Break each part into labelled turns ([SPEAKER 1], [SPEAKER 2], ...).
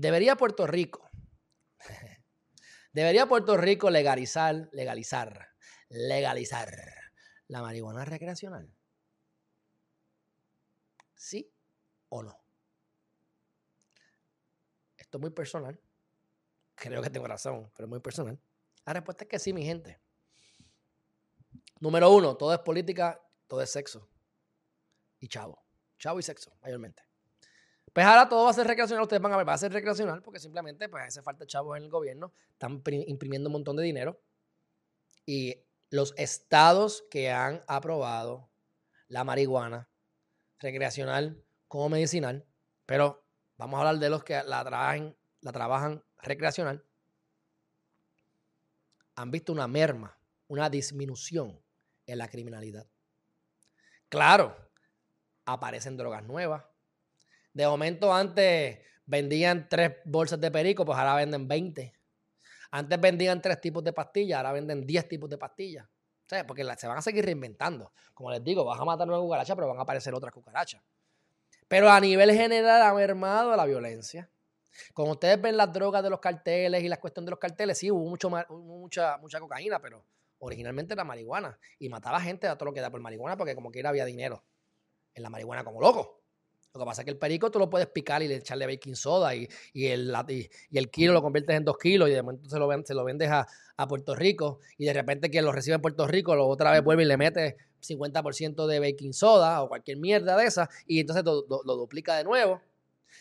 [SPEAKER 1] Debería Puerto Rico, debería Puerto Rico legalizar, legalizar, legalizar la marihuana recreacional. ¿Sí o no? Esto es muy personal. Creo que tengo razón, pero es muy personal. La respuesta es que sí, mi gente. Número uno, todo es política, todo es sexo. Y chavo. Chavo y sexo, mayormente. Pues ahora todo va a ser recreacional. Ustedes van a ver, va a ser recreacional porque simplemente pues hace falta chavos en el gobierno. Están imprimiendo un montón de dinero. Y los estados que han aprobado la marihuana recreacional como medicinal, pero vamos a hablar de los que la la trabajan recreacional, han visto una merma, una disminución en la criminalidad. Claro, aparecen drogas nuevas. De momento antes vendían tres bolsas de perico, pues ahora venden 20. Antes vendían tres tipos de pastillas, ahora venden 10 tipos de pastillas. Porque se van a seguir reinventando. Como les digo, vas a matar una cucaracha, pero van a aparecer otras cucarachas. Pero a nivel general ha mermado la violencia. Como ustedes ven las drogas de los carteles y la cuestión de los carteles, sí, hubo mucho, mucha, mucha cocaína, pero originalmente era marihuana. Y mataba gente a todo lo que da por marihuana porque como quiera había dinero en la marihuana como loco. Lo que pasa es que el perico tú lo puedes picar y echarle baking soda y, el, y, el kilo lo conviertes en dos kilos y de momento se lo, se lo vendes a, Puerto Rico y de repente quien lo recibe en Puerto Rico lo otra vez vuelve y le mete 50% de baking soda o cualquier mierda de esa y entonces lo, duplica de nuevo.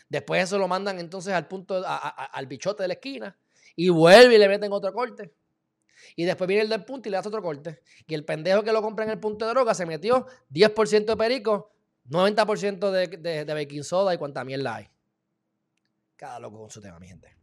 [SPEAKER 1] Después eso lo mandan entonces al punto, al bichote de la esquina y vuelve y le meten otro corte. Y después viene el del punto y le hace otro corte. Y el pendejo que lo compra en el punto de droga se metió 10% de perico 90% de, de, baking soda y cuánta mierda hay. Cada loco con su tema, mi gente.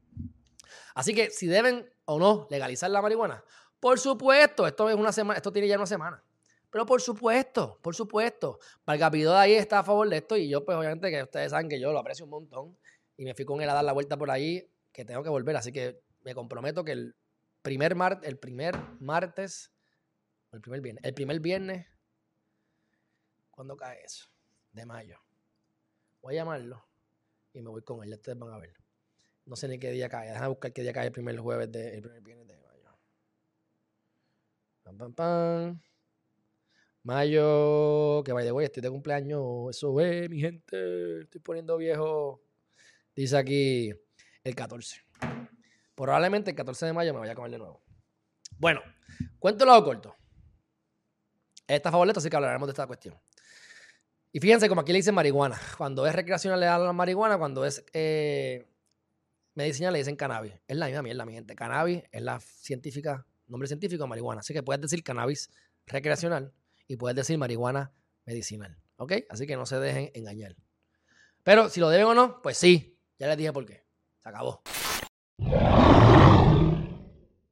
[SPEAKER 1] Así que si deben o no legalizar la marihuana, por supuesto, esto es una semana, esto tiene ya una semana. Pero por supuesto, por supuesto, de ahí está a favor de esto y yo pues obviamente que ustedes saben que yo lo aprecio un montón y me fui con él a dar la vuelta por ahí que tengo que volver, así que me comprometo que el primer, mar, el primer martes, el primer viernes, el primer viernes, ¿cuándo cae eso? De mayo. Voy a llamarlo y me voy con él. Ya ustedes van a ver. No sé ni qué día cae. Déjame buscar qué día cae el primer jueves de, el primer viernes de mayo. Pam, pam, pam. Mayo, que vaya de estoy de cumpleaños. Eso es, mi gente. Estoy poniendo viejo. Dice aquí el 14. Probablemente el 14 de mayo me vaya a comer de nuevo. Bueno, cuento lo corto. Esta favorita, así que hablaremos de esta cuestión. Y fíjense como aquí le dicen marihuana. Cuando es recreacional le dan la marihuana, cuando es eh, medicinal le dicen cannabis. Es la misma mierda, mi gente. Cannabis es la científica, nombre científico marihuana. Así que puedes decir cannabis recreacional y puedes decir marihuana medicinal. ¿Ok? Así que no se dejen engañar. Pero si lo deben o no, pues sí. Ya les dije por qué. Se acabó.